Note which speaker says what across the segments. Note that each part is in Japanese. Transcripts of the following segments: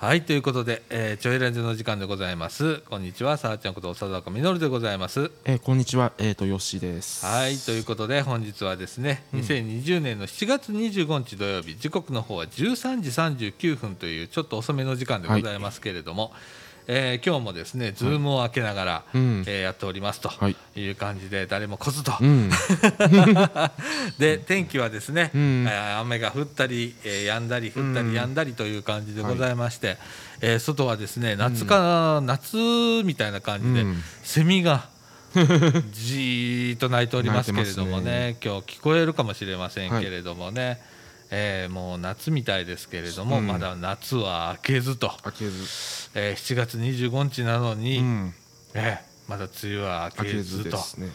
Speaker 1: はいということで、えー、ちょいラジの時間でございます。こんにちはさあちゃんこと佐坂みのるでございます。
Speaker 2: えー、こんにちは、えーと、よしです。
Speaker 1: はい、ということで、本日はですね、うん、2020年の7月25日土曜日、時刻の方は13時39分という、ちょっと遅めの時間でございますけれども、はいえー、今日もですね、ズームを開けながら、はい、えー、やっておりますとい。う感じで、誰も来ずと、うん、で天気はですね、うん、雨が降ったり、えー、止んだり降ったり止んだりという感じでございまして、はい、えー、外はですね夏か、うん、夏みたいな感じで、セミが じーっと鳴いておりますけれどもね、ね、今日聞こえるかもしれませんけれどもね。はいえー、もう夏みたいですけれども、うん、まだ夏は明けずと。
Speaker 2: 明けず、
Speaker 1: えー、7月25日なのに、うん、えー、まだ梅雨は明けずと、ね、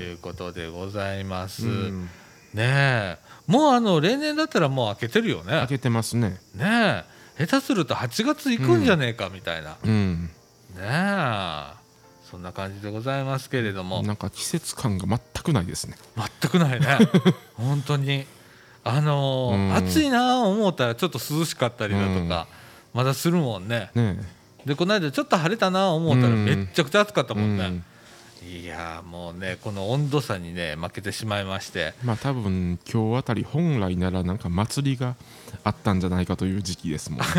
Speaker 1: いうことでございます。うん、ねもうあの例年だったらもう明けてるよね。
Speaker 2: 明けてますね。
Speaker 1: ね下手すると8月行くんじゃねえかみたいな。
Speaker 2: うん、
Speaker 1: ねそんな感じでございますけれども。
Speaker 2: なんか季節感が全くないですね。
Speaker 1: 全くないね。本当にあのーうん、暑いな思ったらちょっと涼しかったりだとか、まだするもんね。
Speaker 2: ね
Speaker 1: でこの間ちょっと晴れたな思ったらめっちゃくちゃ暑かったもんね。いやもうねこの温度差にね負けてしまいまして。
Speaker 2: まあ多分今日あたり本来ならなんか祭りがあったんじゃないかという時期ですもん、ね、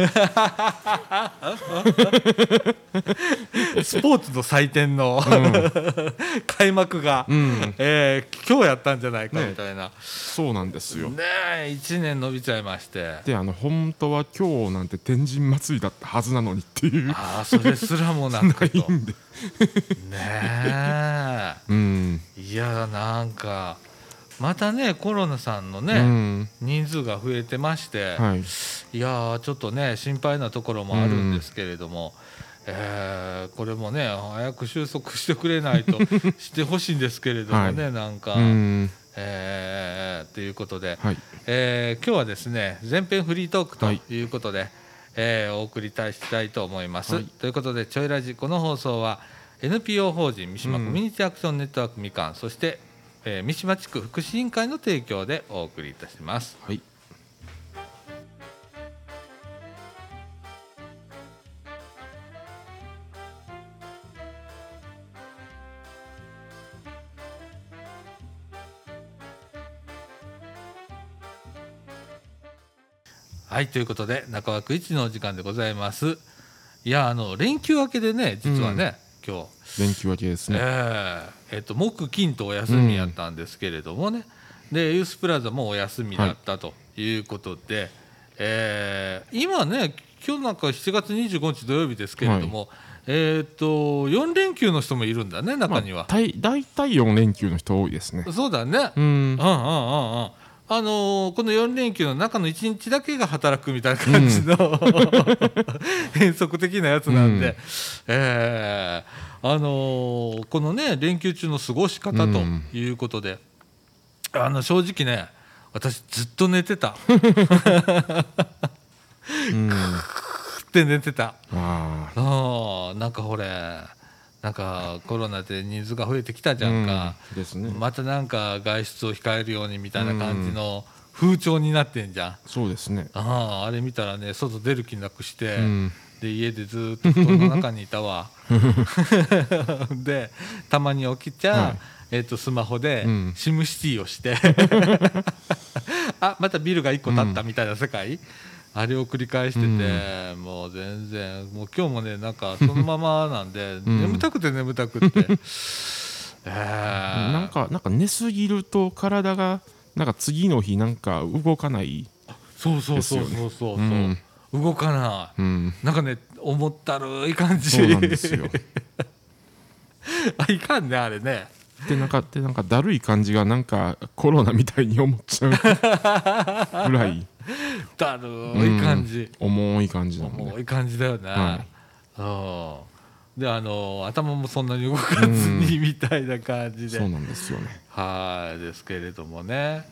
Speaker 1: スポーツの祭典の、うん、開幕が、うん、えー、今日やったんじゃないかみたいな、ね、
Speaker 2: そうなんですよ。
Speaker 1: ね1年伸びちゃいまして。
Speaker 2: であの本当は今日なんて天神祭りだったはずなのにっていう。
Speaker 1: ああそれすらもなくと。
Speaker 2: ないんで
Speaker 1: ねえ、うん、いやなんかまたねコロナさんのね、うん、人数が増えてまして、はい、いやちょっとね心配なところもあるんですけれども、うん、えー、これもね早く収束してくれないと してほしいんですけれどもね、はい、なんか。うん。えー、ということで、はい、えー、今日はですね全編フリートークとい。うことで、はい、えー、お送りしたいと思います。はい、ということで「ちょいラジ」この放送は NPO 法人三島コミュニティアクションネットワークみかんそしてえー、三島地区福祉委員会の提供でお送りいたします。
Speaker 2: はい
Speaker 1: はいということで中枠一のお時間でございます。いやあの連休明けでね実はね、うん、今日。
Speaker 2: 連休明けですね、
Speaker 1: えーえーと、木金とお休みやったんですけれどもね、うん、でユースプラザもお休みだったということで、はい、えー、今ね今日なんか7月25日土曜日ですけれども、はい、えーと、4連休の人もいるんだね中には、
Speaker 2: まあ、大体4連休の人多いですね。
Speaker 1: そうだね。うんうんうんうんあのー、この4連休の中の1日だけが働くみたいな感じの、うん、変則的なやつなんで、うん、えーあのー、このね連休中の過ごし方ということで、うん、あの正直ね私ずっと寝てた。うん、って寝てた。あ。あなんかほれなんかコロナで人数が増えてきたじゃんか、
Speaker 2: うん。ね、
Speaker 1: またなんか外出を控えるようにみたいな感じの風潮になってんじゃん、
Speaker 2: そうですね。
Speaker 1: あああれ見たらね外出る気なくして、うん、で家でずっと布団の中にいたわ。でたまに起きちゃ、はい、えー、とスマホでシムシティをして、あまたビルが1個建ったみたいな世界、うん、あれを繰り返してて、うん、もう全然もう今日もねなんかそのままなんで、眠たくて眠たくて。えー、
Speaker 2: なんかなんか寝すぎると体がなんか次の日なんか動かない、
Speaker 1: そうそうそうそうそう。そう、うん。動かない、うん、なんかね重ったるい感じ。
Speaker 2: そうなんですよ。
Speaker 1: あいかんねあれね。
Speaker 2: でなんかでなんかだるい感じがなんかコロナみたいに思っちゃうぐらい
Speaker 1: だるい感じ、
Speaker 2: うん、重い感じ
Speaker 1: だ、ね、重い感じだよね、はい、であの頭もそんなに動かずにみたいな感じで、
Speaker 2: そうなんですよね。
Speaker 1: はいですけれどもね。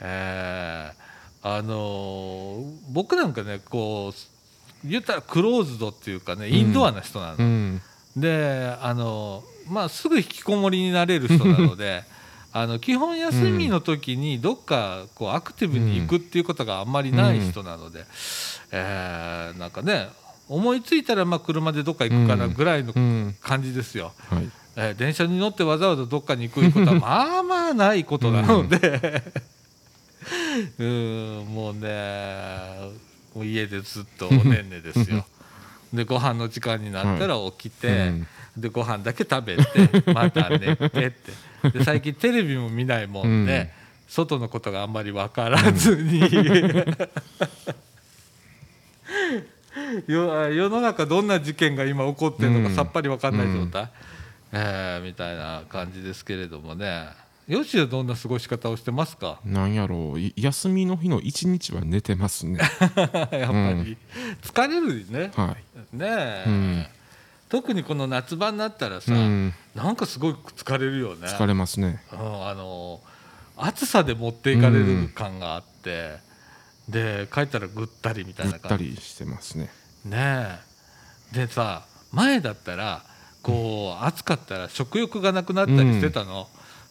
Speaker 1: えーあの僕なんかねこう言ったらクローズドっていうかねインドアな人なの、うん、であのまあすぐ引きこもりになれる人なので あの基本休みの時にどっかこうアクティブに行くっていうことがあんまりない人なので、えーなんかね思いついたらまあ車でどっか行くかなぐらいの
Speaker 2: うん
Speaker 1: 感じですよ。
Speaker 2: はい。
Speaker 1: えー電車に乗ってわざわざどっかに行くことはまあまあないことなので。うん。もうねもう家でずっとおねんねですよ。でご飯の時間になったら起きて、
Speaker 2: うん。
Speaker 1: でご飯だけ食べてまた寝てってで最近テレビも見ないもんで、
Speaker 2: うん。
Speaker 1: 外のことがあんまり分からずに、よ 世の中どんな事件が今起こってるのか
Speaker 2: うん。
Speaker 1: さっぱり分かんない状態、えーみたいな感じですけれどもね。よしはどんな過ごし方をしてますか？
Speaker 2: なんやろう。い休みの日の一日は寝てますね。
Speaker 1: やっぱり。疲れるね。
Speaker 2: は
Speaker 1: ねえ、
Speaker 2: うん
Speaker 1: 特にこの夏場になったら
Speaker 2: い、
Speaker 1: さ、
Speaker 2: うん、
Speaker 1: なんかすごい疲れるよね。
Speaker 2: 疲れますね。
Speaker 1: うん、あの暑さで持っていかれる感があって、で帰ったらぐったりみたい
Speaker 2: ぐった
Speaker 1: な感じ
Speaker 2: りしてますね。
Speaker 1: ねえ。でさ前だったらこう暑かったら食欲がなくなったりしてたの、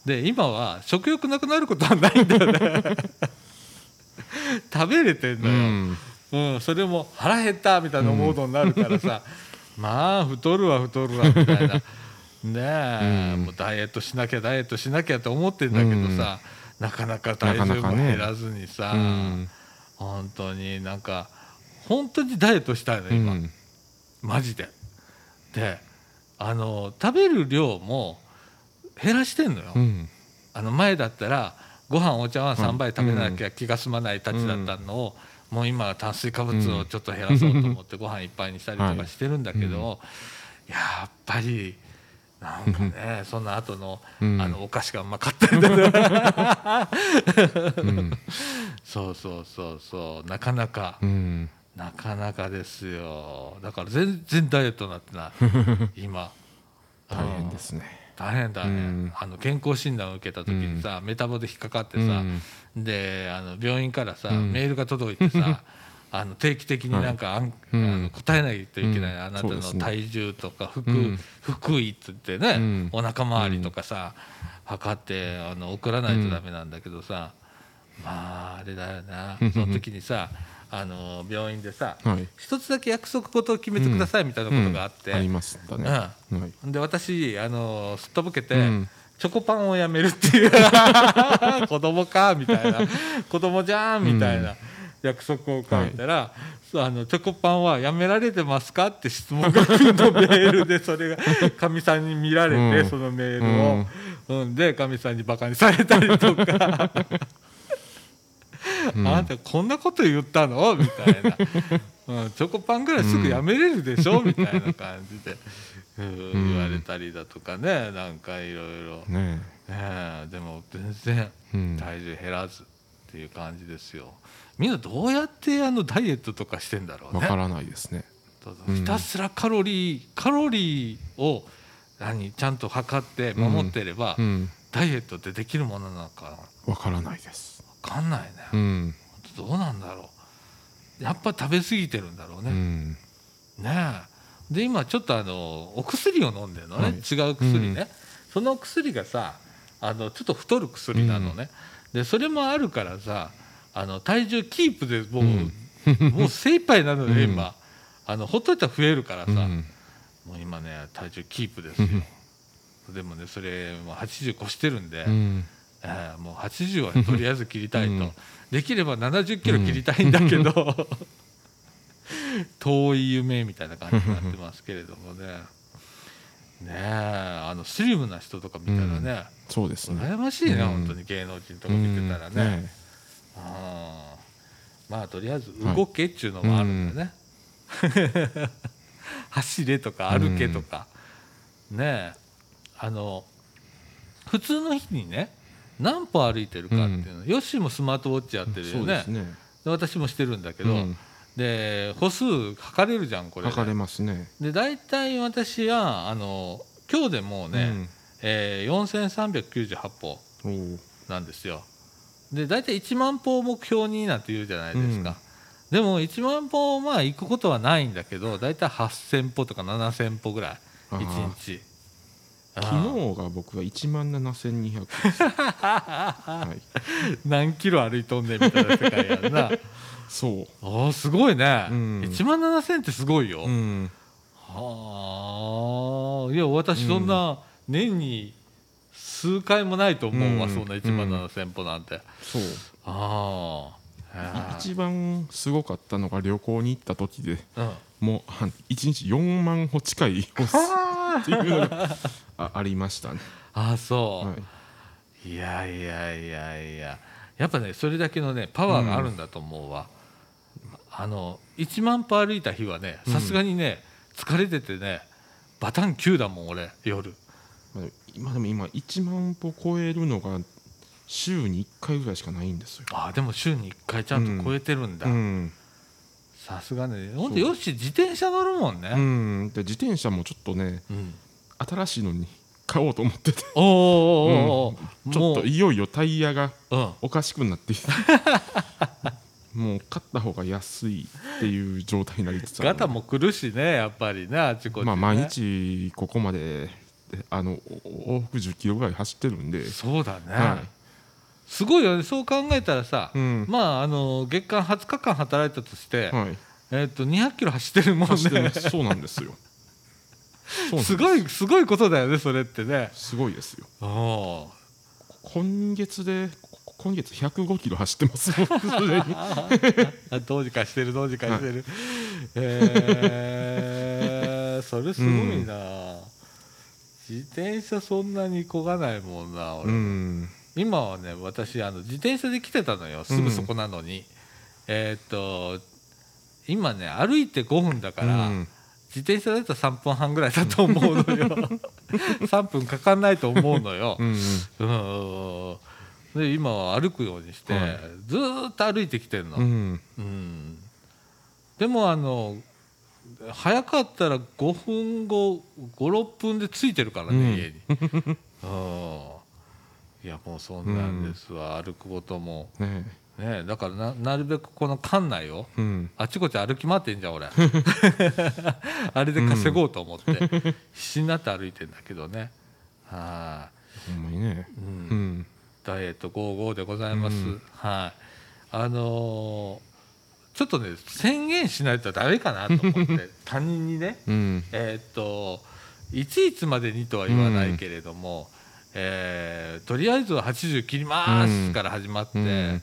Speaker 1: で今は食欲なくなることはないんだよね。食べれてん
Speaker 2: う
Speaker 1: だよ、
Speaker 2: ん。
Speaker 1: うん、それも腹減ったみたいなモードになるからさ、まあ太るわ太るわみたいな。ねえ、
Speaker 2: うん。
Speaker 1: もうダイエットしなきゃダイエットしなきゃと思ってんだけどさ、なかなか体重も
Speaker 2: なかなかね。
Speaker 1: 減らずにさ、
Speaker 2: うん。
Speaker 1: 本当になんか本当にダイエットしたいの
Speaker 2: う
Speaker 1: 今、
Speaker 2: ん。
Speaker 1: マジで。であの食べる量も減らしてんのよ。
Speaker 2: うん。
Speaker 1: あの前だったらご飯お茶碗3杯
Speaker 2: うん
Speaker 1: 食べなきゃ気が済まないたちだったのを、もう今は炭水化物をちょっと減らそうと思って ご飯いっぱいにしたりとかしてるんだけど、やっぱりなんかねその後の
Speaker 2: うん。
Speaker 1: あのお菓子がうまかったりとか
Speaker 2: うん。
Speaker 1: そうそうそうそう。なかなか
Speaker 2: うん。
Speaker 1: なかなかですよ。だから全然ダイエットになってない。今。
Speaker 2: 大変ですね
Speaker 1: 大変大変、
Speaker 2: うん。
Speaker 1: あの健康診断を受けた時にさ、メタボで引っかかってさ、
Speaker 2: うん。
Speaker 1: であの病院からさ、
Speaker 2: うん。
Speaker 1: メールが届いてさ あの定期的になんか、あん
Speaker 2: うん。
Speaker 1: あの答えないといけない、
Speaker 2: うん。
Speaker 1: あなたの体重とか腹,、
Speaker 2: うん。
Speaker 1: 腹囲っつってね、
Speaker 2: うん。
Speaker 1: お腹周りとかさ、測ってあの送らないとダメなんだけどさ、まああれだよな。
Speaker 2: うん。
Speaker 1: その時にさあの病院でさ
Speaker 2: はい。
Speaker 1: 一つだけ約束事を決めてくださいみたいなことがあって、
Speaker 2: うん。ありましたね。はい。
Speaker 1: で私あのすっとぼけて、
Speaker 2: うん。
Speaker 1: チョコパンをやめるっていう。子供かみたいな。子供じゃんみたいな約束を書いたら、そうあのチョコパンはやめられてますかって質問が来るのメールで。それがかみさんに見られて、
Speaker 2: うん。
Speaker 1: そのメールを、うん。でかみさんにバカにされたりとか。
Speaker 2: うん。
Speaker 1: あなたこんなこと言ったの？みたいな、うん、チョコパンぐらいすぐやめれるでしょ、みたいな感じで、うん。言われたりだとかね。なんかいろいろ。
Speaker 2: ね
Speaker 1: ねえ。でも全然
Speaker 2: うん。
Speaker 1: 体重減らずっていう感じですよ。みんなどうやってあのダイエットとかしてんだろうね。
Speaker 2: わからないですね。うん。
Speaker 1: ひたすらカロリーカロリーを何？ちゃんと測って守ってれば、
Speaker 2: うん。
Speaker 1: ダイエットってできるものなのか
Speaker 2: わからないです。
Speaker 1: 分かんないね、
Speaker 2: うん。
Speaker 1: どうなんだろう。やっぱ食べ過ぎてるんだろうね、
Speaker 2: うん。
Speaker 1: ねえ。で今ちょっとあのお薬を飲んでるのね、
Speaker 2: はい。
Speaker 1: 違う薬ね、その薬がさあのちょっと太る薬なのね、でそれもあるからさあの体重キープでもう、もう精一杯なので今、あのほっといたら増えるからさ、
Speaker 2: うん。
Speaker 1: もう今ね体重キープですよ、でもねそれもう80越してるんで、
Speaker 2: うん
Speaker 1: えーもう80はとりあえず切りたいと、
Speaker 2: うん。
Speaker 1: できれば70キロ切りたいんだけど、遠い夢みたいな感じになってますけれどもね。ねえあのスリムな人とか見たらね、
Speaker 2: そうですね。
Speaker 1: 羨ましいね、
Speaker 2: うん。
Speaker 1: 本当に芸能人とか見てたらね,、
Speaker 2: うん。
Speaker 1: うん。まあとりあえず動けっちゅうのもあるんだよね、走れとか歩けとか、ねえ。あの普通の日にね何歩歩いてるかっていうの、ヨッシーもスマートウォッチやってるよね。
Speaker 2: ね。
Speaker 1: で私もしてるんだけど、
Speaker 2: うん。
Speaker 1: で歩数測れるじゃんこれ。ね
Speaker 2: 測れますね。
Speaker 1: で大体私はあの今日でもうね、えー、4398歩なんですよ。で大体1万歩を目標になんて言うじゃないですか、でも1万歩まあ行くことはないんだけど大体8000歩とか7000歩ぐらい
Speaker 2: あー。
Speaker 1: 1日、
Speaker 2: 昨日が僕は1万7200です、はい、
Speaker 1: 何キロ歩いとんねんみたいな世界やんな。
Speaker 2: そ
Speaker 1: あーすごいね、
Speaker 2: うん。
Speaker 1: 1万7000ってすごいよ、
Speaker 2: う、うん、
Speaker 1: はあ。いや私そんな年に数回もないと思うわ、
Speaker 2: うん。
Speaker 1: そんな1万7000歩なんて、
Speaker 2: そう。
Speaker 1: ああ
Speaker 2: 一番すごかったのが旅行に行った時で
Speaker 1: うん。
Speaker 2: もう1日4万歩近い歩数っていうのがあありましたね、
Speaker 1: あそう、
Speaker 2: はい、
Speaker 1: いやいやいやいや。やっぱねそれだけのねパワーがあるんだと思うわ、あの1万歩歩いた日はねさすがにね、疲れててねバタン9だもん俺夜。
Speaker 2: まあ今でも今1万歩超えるのが週に1回ぐらいしかないんですよ。
Speaker 1: あでも週に1回ちゃんと超えてるんだ。
Speaker 2: うん、
Speaker 1: さすがね。ほんとよし自転車乗るもん
Speaker 2: う
Speaker 1: ね、
Speaker 2: ん、で自転車もちょっとね
Speaker 1: うん。
Speaker 2: 新しいのに買おうと思ってて。
Speaker 1: おーおーお
Speaker 2: ちょっといよいよタイヤがおかしくなってきて。もう買った方が安いっていう状態になりつつある。
Speaker 1: ガタも来るしねやっぱりねあちこち、ね、
Speaker 2: まあ毎日ここまでであのお往復10キロぐらい走ってるんで、
Speaker 1: そうだね、
Speaker 2: は
Speaker 1: すごいよね。そう考えたらさ、
Speaker 2: うん。
Speaker 1: まああの月間20日間働いたとして、
Speaker 2: い、はい、
Speaker 1: えっと200キロ走ってるもんね。
Speaker 2: そうなんですよ。す。
Speaker 1: ごいすごいことだよねそれってね。
Speaker 2: すごいですよ。
Speaker 1: おー
Speaker 2: 今月でこ今月105キロ走ってます。もん
Speaker 1: どうにかしてるどうにかしてる、えー、それすごいな、自転車そんなに漕がないもんな俺、
Speaker 2: うん
Speaker 1: 今はね私あの自転車で来てたのよ。すぐそこなのに、えーっと今ね歩いて5分だから、
Speaker 2: うん。
Speaker 1: 自転車だったら3分半ぐらいだと思うのよ。3分かかんないと思うのよ、
Speaker 2: うん
Speaker 1: うん。で今は歩くようにして、
Speaker 2: はい。
Speaker 1: ずーっと歩いてきてんの、
Speaker 2: うん。うん。
Speaker 1: うんでもあの早かったら5分後56分で着いてるからね、
Speaker 2: うん。
Speaker 1: 家に、うん、いやもうそんなんですわ、歩くことも。
Speaker 2: ね
Speaker 1: ねだからななるべくこの館内を
Speaker 2: えうん。
Speaker 1: あちこち歩き回ってんじゃん俺。あれで稼ごうと思って、必死になって歩いてんだけどね。は
Speaker 2: ほんまにね。
Speaker 1: い、うん。
Speaker 2: うん。
Speaker 1: ダイエット55でございます、
Speaker 2: うん。
Speaker 1: はい。あのーちょっとね宣言しないとダメかなと思って 他人にね。
Speaker 2: うん。
Speaker 1: えーっといついつまでにとは言わないけれども、えーとりあえずは80切りますから始まって、
Speaker 2: うん。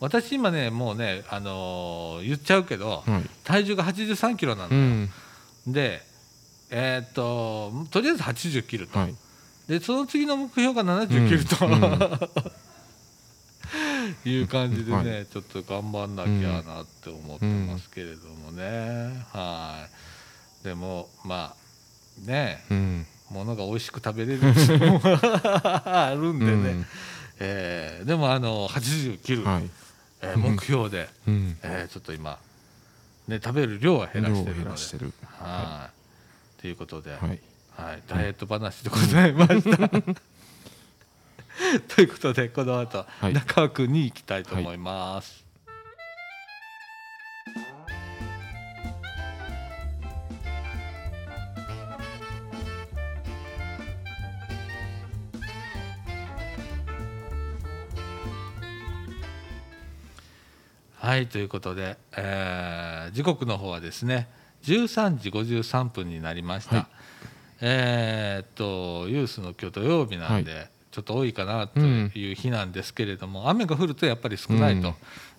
Speaker 1: 私今ねもうね、あのー言っちゃうけど、
Speaker 2: はい。
Speaker 1: 体重が83キロなんだよ、
Speaker 2: うん。
Speaker 1: でえーっととりあえず80切ると、
Speaker 2: はい。
Speaker 1: でその次の目標が70切ると、
Speaker 2: うん。
Speaker 1: いう感じでね、
Speaker 2: はい。
Speaker 1: ちょっと頑張んなきゃなって思ってますけれどもね、はい。でもまあね。
Speaker 2: うん
Speaker 1: 物が美味しく食べれる あるんでね、
Speaker 2: うん。
Speaker 1: えーでもあの80切る、
Speaker 2: はい。
Speaker 1: えー目標で、
Speaker 2: うん。
Speaker 1: えーちょっと今、ね、食べる量は減らしてるので。はい。ということで、
Speaker 2: はい。
Speaker 1: はい、ダイエット話でございました。ということでこの後、
Speaker 2: はい。
Speaker 1: 中尾くんに行きたいと思います。はいということで、えー時刻の方はですね13時53分になりました。
Speaker 2: はい。
Speaker 1: えーっとユースの今日土曜日なんで、ちょっと多いかなという日なんですけれども、雨が降るとやっぱり少ないと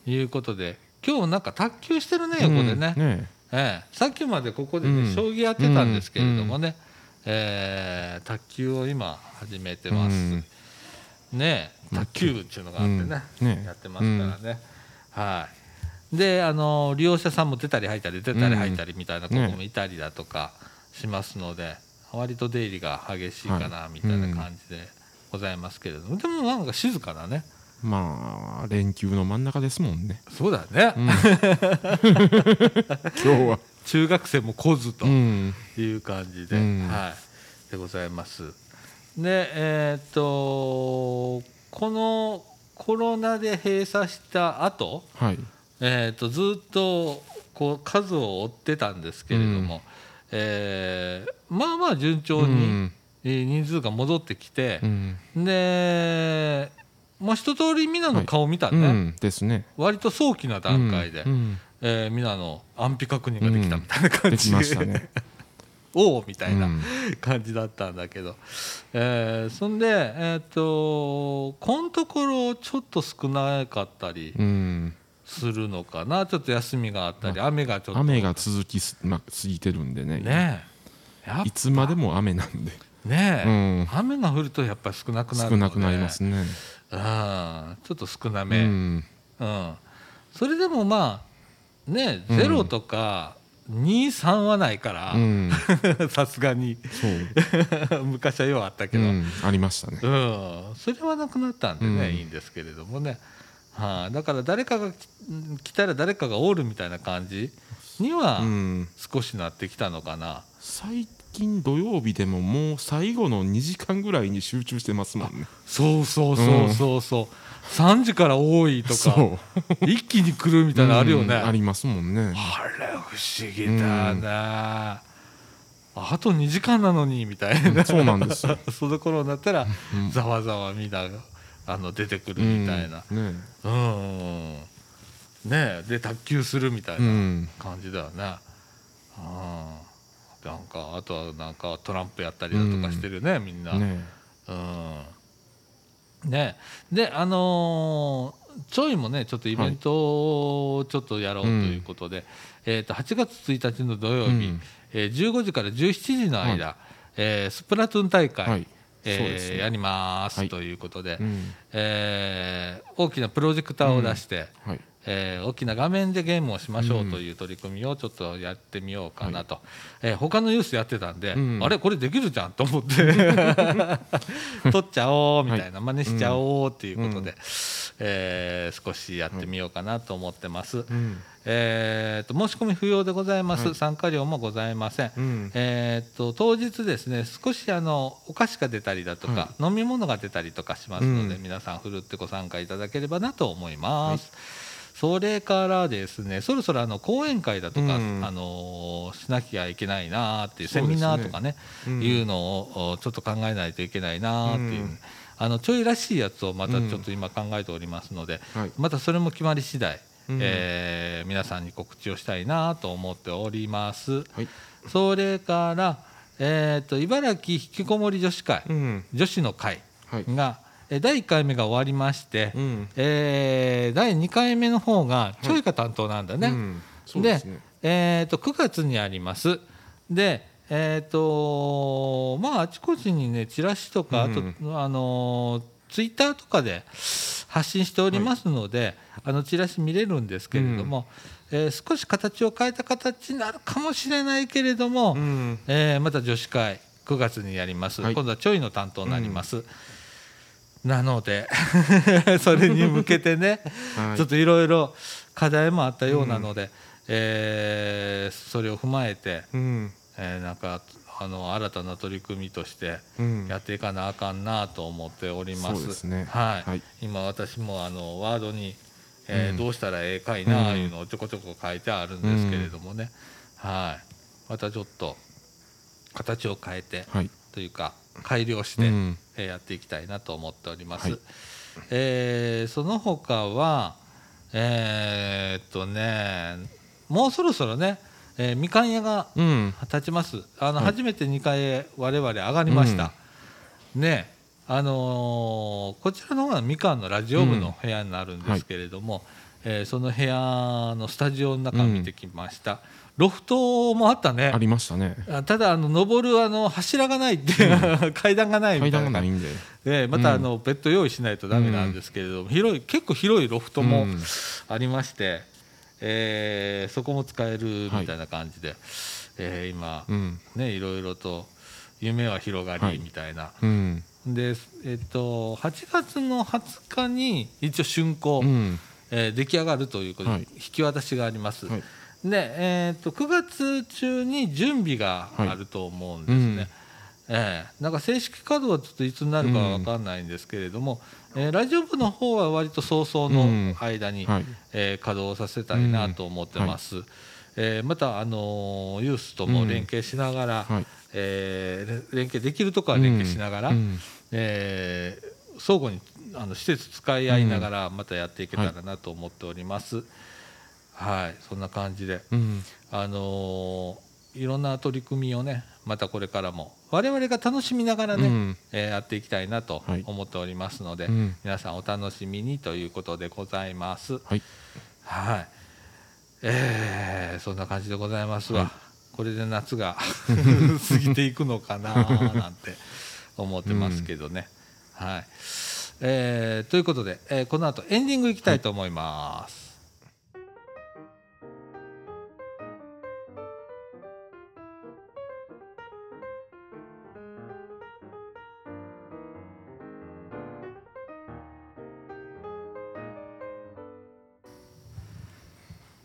Speaker 1: いうことで、今日なんか卓球してるね横でね,、
Speaker 2: うんね。
Speaker 1: ええさっきまでここでね、
Speaker 2: うん。
Speaker 1: 将棋やってたんですけれどもね、えー卓球を今始めてます、
Speaker 2: うん。
Speaker 1: ねえ卓球部っていうのがあってね,、
Speaker 2: うん。ね。
Speaker 1: やってますからね、はい。であの利用者さんも出たり入ったり出たり入ったりみたいな子もいたりだとかしますので、割と出入りが激しいかな
Speaker 2: はい
Speaker 1: みたいな感じでございますけれども、でもなんか静かだね。
Speaker 2: まあ連休の真ん中ですもんね。
Speaker 1: そうだね、
Speaker 2: うん。今日は。
Speaker 1: 中学生も来ずと
Speaker 2: うん。
Speaker 1: いう感じで、
Speaker 2: うん。
Speaker 1: はい、でございます。でえーっとこのコロナで閉鎖した後、
Speaker 2: はい。
Speaker 1: えとずっとこう数を追ってたんですけれども、
Speaker 2: うん。
Speaker 1: えーまあまあ順調
Speaker 2: う
Speaker 1: に人数が戻ってきて
Speaker 2: う、ん。
Speaker 1: でもう一通りみんなの顔見たね、
Speaker 2: うんですね。
Speaker 1: 割と早期な段階で、
Speaker 2: うんうん。
Speaker 1: えーみんなの安否確認ができたみたいな感
Speaker 2: でき
Speaker 1: じで、
Speaker 2: ましたね
Speaker 1: おおみたいな
Speaker 2: うん。
Speaker 1: 感じだったんだけど、えーそんでえっ、とこのところちょっと少なかったり
Speaker 2: うん。
Speaker 1: するのかな。ちょっと休みがあったり雨がちょっと。
Speaker 2: 雨が続きす、ま、過ぎてるんでね。
Speaker 1: ね
Speaker 2: いつまでも雨なんで、
Speaker 1: ねえ、
Speaker 2: うん、
Speaker 1: 雨が降るとやっぱり少なくなる
Speaker 2: 少なくなりますね、
Speaker 1: うん。ちょっと少な
Speaker 2: う
Speaker 1: め、うん。
Speaker 2: ん、
Speaker 1: それでもまあね
Speaker 2: うん
Speaker 1: ゼロとか23はないから
Speaker 2: うん、
Speaker 1: さすがに。昔はようあったけど、
Speaker 2: うん、ありましたね。
Speaker 1: うん、それはなくなったんでね、
Speaker 2: うん。
Speaker 1: いいんですけれどもね、はい。だから誰かがき来たら誰かがおるみたいな感じには
Speaker 2: うん、
Speaker 1: 少しなってきたのかな、
Speaker 2: 最近土曜日でももう最後の2時間ぐらいに集中してますもんね。
Speaker 1: そうそうそうそうそう、3時から多いとか一気に来るみたいなのあるよね、
Speaker 2: うんありますもんね。
Speaker 1: あれ不思議だな、あと2時間なのにみたいな、
Speaker 2: そうなんです。よ、
Speaker 1: その頃になったら
Speaker 2: うん
Speaker 1: ざわざわみんなあの出てくるみたいな、
Speaker 2: うんね。
Speaker 1: うん。ねえ。で卓球するみたいうなん。感じだよね、うん、なんかあとはなんかトランプやったりだとかしてるね、みんな、
Speaker 2: ね
Speaker 1: うん。ね。であのーちょいもねちょっとイベントをちょっとやろうということで、えー、と8月1日の土曜日、
Speaker 2: うん。
Speaker 1: えー15時から17時の間、えースプラトゥーン大会、
Speaker 2: はい。
Speaker 1: えー
Speaker 2: ね。
Speaker 1: やります、
Speaker 2: はい。
Speaker 1: ということで、
Speaker 2: うん。
Speaker 1: えー大きなプロジェクターを出して、
Speaker 2: はい
Speaker 1: えー大きな画面でゲームをしましょうという取り組みをちょっとやってみようかなと、えー他のユースやってたんで、
Speaker 2: うん。
Speaker 1: あれこれできるじゃんと思って。撮っちゃおうみたいな、真似しちゃおうっていうことで、
Speaker 2: うん。
Speaker 1: えー少しやってみようかなと思ってます、
Speaker 2: うん。
Speaker 1: えーと申し込み不要でございます、
Speaker 2: はい。
Speaker 1: 参加料もございません、
Speaker 2: うん。
Speaker 1: えー、と当日ですね少しあのお菓子が出たりだとか、飲み物が出たりとかしますので、
Speaker 2: うん。
Speaker 1: 皆さんふるってご参加いただければなと思います。それからですねそろそろあの講演会だとか、
Speaker 2: うん。
Speaker 1: あのしなきゃいけないなっていうセミナーとかね
Speaker 2: うん。
Speaker 1: いうのをおちょっと考えないといけないなっていう、
Speaker 2: うん。
Speaker 1: あのちょいらしいやつをまたちょっと今考えておりますので、
Speaker 2: はい。
Speaker 1: またそれも決まり次第、
Speaker 2: うん。
Speaker 1: えー皆さんに告知をしたいなと思っております。
Speaker 2: はい。
Speaker 1: それから、えー、と茨城引きこもり女子会、
Speaker 2: うん。
Speaker 1: 女子の会
Speaker 2: はい
Speaker 1: 第1回目が終わりまして、
Speaker 2: うん。
Speaker 1: えー第2回目の方がちょいが担当なんだね。
Speaker 2: うん。そうですね。
Speaker 1: えー、と9月にあります。でえーとまあ、あちこちにねチラシとか、あと
Speaker 2: うん。
Speaker 1: あのツイッターとかで発信しておりますので、あのチラシ見れるんですけれども、えー少し形を変えた形になるかもしれないけれども、
Speaker 2: うん。
Speaker 1: えーまた女子会9月にやります、
Speaker 2: はい。
Speaker 1: 今度はちょいの担当になります、なので それに向けてね、
Speaker 2: はい。
Speaker 1: ちょっといろいろ課題もあったようなので、えーそれを踏まえて、
Speaker 2: うん。
Speaker 1: えーなんかあの新たな取り組みとして
Speaker 2: うん。
Speaker 1: やっていかなあかんなと思っております。はい。
Speaker 2: はい。
Speaker 1: 今私もあのワードに、えー
Speaker 2: うん。
Speaker 1: どうしたらええかいなあ
Speaker 2: うん
Speaker 1: いうのをちょこちょこ書いてあるんですけれどもね、はい。またちょっと形を変えて
Speaker 2: はい。
Speaker 1: というか改良して、
Speaker 2: うん。
Speaker 1: えーやっていきたいなと思っております。
Speaker 2: はい。
Speaker 1: えーその他はえーっとねもうそろそろね、えーみかん屋が
Speaker 2: うん。
Speaker 1: 立ちます。あの、
Speaker 2: はい。
Speaker 1: 初めて2階へ我々上がりました、ねあのーこちらの方はみかんのラジオ部の部屋になるんですけれども、えーその部屋のスタジオの中見てきました、ロフトもあったね。
Speaker 2: ありましたね。
Speaker 1: あただあの登るあの柱がないって、階段がないみ
Speaker 2: 階
Speaker 1: たいな。
Speaker 2: 段がないんで。
Speaker 1: でまたあの、ベッド用意しないとダメなんですけれども、広い結構広いロフトも
Speaker 2: うん。
Speaker 1: ありまして、えーそこも使えるみたいな感じで、えー今、
Speaker 2: うん。
Speaker 1: ねいろいろと夢は広が
Speaker 2: はい。
Speaker 1: りみたいな、
Speaker 2: うん。
Speaker 1: でえっと8月の20日に一応竣工、
Speaker 2: うん。
Speaker 1: えー出来上がるということで、
Speaker 2: はい。
Speaker 1: 引き渡しがあります。
Speaker 2: はい
Speaker 1: で、えー、と9月中に準備があると思うんですね。
Speaker 2: はいうん。
Speaker 1: ええ。なんか正式稼働はちょっといつになるかは分かんないんですけれども、えーラジオ部の方は割と早々の間に、
Speaker 2: はい。
Speaker 1: えー稼働させたいなと思ってます。えーまた、あのーユースとも連携しながら、
Speaker 2: はい。
Speaker 1: え連携できるところは連携しながら、
Speaker 2: うん。
Speaker 1: えー相互にあの施設使い合いながらまたやっていけたらなと思っております。はい、そんな感じで、
Speaker 2: うん。
Speaker 1: あのーいろんな取り組みをねまたこれからも我々が楽しみながらね、
Speaker 2: うん。
Speaker 1: えーやっていきたいなと
Speaker 2: はい。
Speaker 1: 思っておりますので、
Speaker 2: うん。
Speaker 1: 皆さんお楽しみにということでございます。
Speaker 2: はい。
Speaker 1: はい、えーそんな感じでございますわ。
Speaker 2: はい。
Speaker 1: これで夏が 過ぎていくのかななんて思ってますけどね。はい、えーということで、えーこの後エンディングいきたいと思います。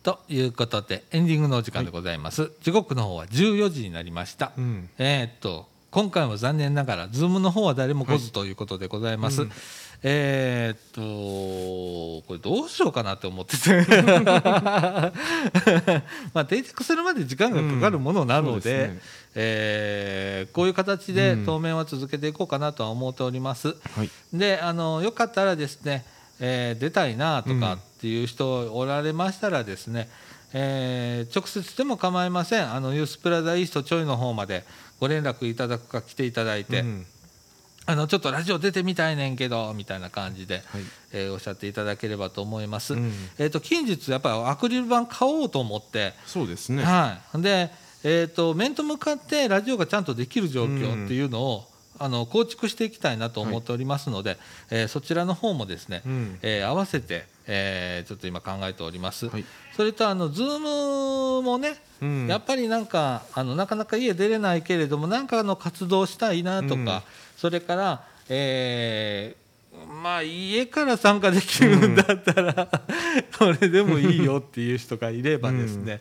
Speaker 1: ということでエンディングのお時間でございます、時刻の方は14時になりました、
Speaker 2: うん。
Speaker 1: えーっと今回も残念ながら Zoom の方は誰も来ずということでございます、
Speaker 2: うん。
Speaker 1: えーっとこれどうしようかなって思ってて。まあ定着するまで時間がかかるものなので,、
Speaker 2: うんですね。
Speaker 1: えーこういう形で
Speaker 2: うん。
Speaker 1: 当面は続けていこうかなとは思っております、
Speaker 2: はい。
Speaker 1: であのよかったらですね、えー出たいなとかっていう人おられましたらですね、えー直接でも構いません。あのユースプラザイーストちょいの方までご連絡いただくか来ていただいて、
Speaker 2: うん。
Speaker 1: あのちょっとラジオ出てみたいねんけどみたいな感じで、
Speaker 2: はい。
Speaker 1: えーおっしゃっていただければと思います。
Speaker 2: うん。
Speaker 1: えー、と近日やっぱりアクリル板買おうと思って、
Speaker 2: そうですね。
Speaker 1: はい、で、えー、と面と向かってラジオがちゃんとできる状況っていうのを、あの構築していきたいなと思っておりますので、えーそちらの方もですね、
Speaker 2: うん。
Speaker 1: えー合わせて、えーちょっと今考えております。
Speaker 2: はい。
Speaker 1: それとあの Zoom もね、
Speaker 2: うん。
Speaker 1: やっぱりなんかあのなかなか家出れないけれどもなんかの活動したいなとか、
Speaker 2: うん。
Speaker 1: それから、えーまあ家から参加できるんだったら、それでもいいよっていう人がいればですね、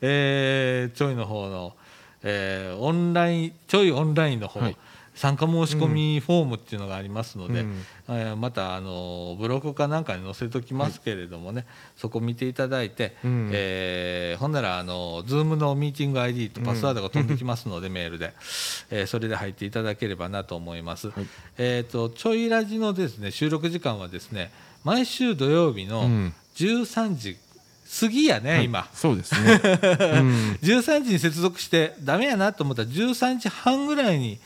Speaker 1: えーちょいの方の、えーオンラインちょいオンラインの方、
Speaker 2: はい
Speaker 1: 参加申し込みフォームっていうのがありますので、
Speaker 2: うん。
Speaker 1: えーまたあのブログかなんかに載せときますけれどもね、そこ見ていただいて、
Speaker 2: うん。
Speaker 1: えーほんならあの Zoom のミーティング ID とパスワードが飛んできますので、メールで、えーそれで入っていただければなと思います。
Speaker 2: はい。
Speaker 1: えー、とちょいラジのですね収録時間はですね毎週土曜日の
Speaker 2: うん。
Speaker 1: 13時過ぎやね、
Speaker 2: はい。
Speaker 1: 今。
Speaker 2: そうですね。うん。
Speaker 1: 13時に接続してダメやなと思ったら13時半ぐらいに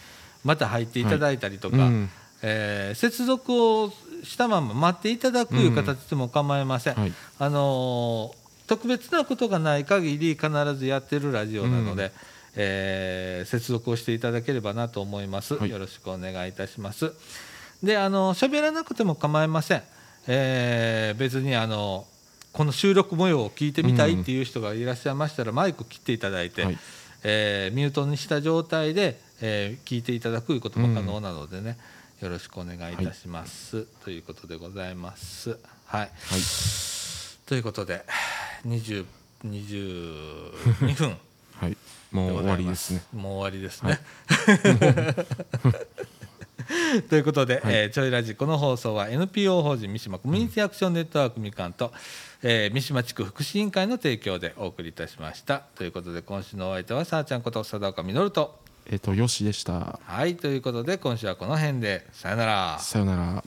Speaker 1: また入っていただいたりとか、
Speaker 2: うん。
Speaker 1: えー接続をしたまま待っていただくいう形でも構いません、
Speaker 2: はい。
Speaker 1: あのー特別なことがない限り必ずやってるラジオなので、
Speaker 2: うん。
Speaker 1: えー接続をしていただければなと思います、
Speaker 2: はい。
Speaker 1: よろしくお願いいたします。であの喋らなくても構いません、えー別にあのこの収録模様を聞いてみたいっていう人がいらっしゃいましたら、マイク切っていただいて、
Speaker 2: はい。
Speaker 1: えーミュートにした状態で、えー聞いていただくことも可能なのでね、よろしくお願いいたします、ということでございます。はい、
Speaker 2: はい。
Speaker 1: ということで20 22分。
Speaker 2: はい。もう終わりですね。
Speaker 1: もう終わりですね。ということで、えーちょいラジこの放送は NPO 法人三島コミュニティアクションネットワークみかんと、えー三島地区福祉委員会の提供でお送りいたしました。ということで今週のお相手はさあちゃんこと佐岡実と
Speaker 2: えっとよしでした。
Speaker 1: はいということで今週はこの辺で。さよなら。
Speaker 2: さよなら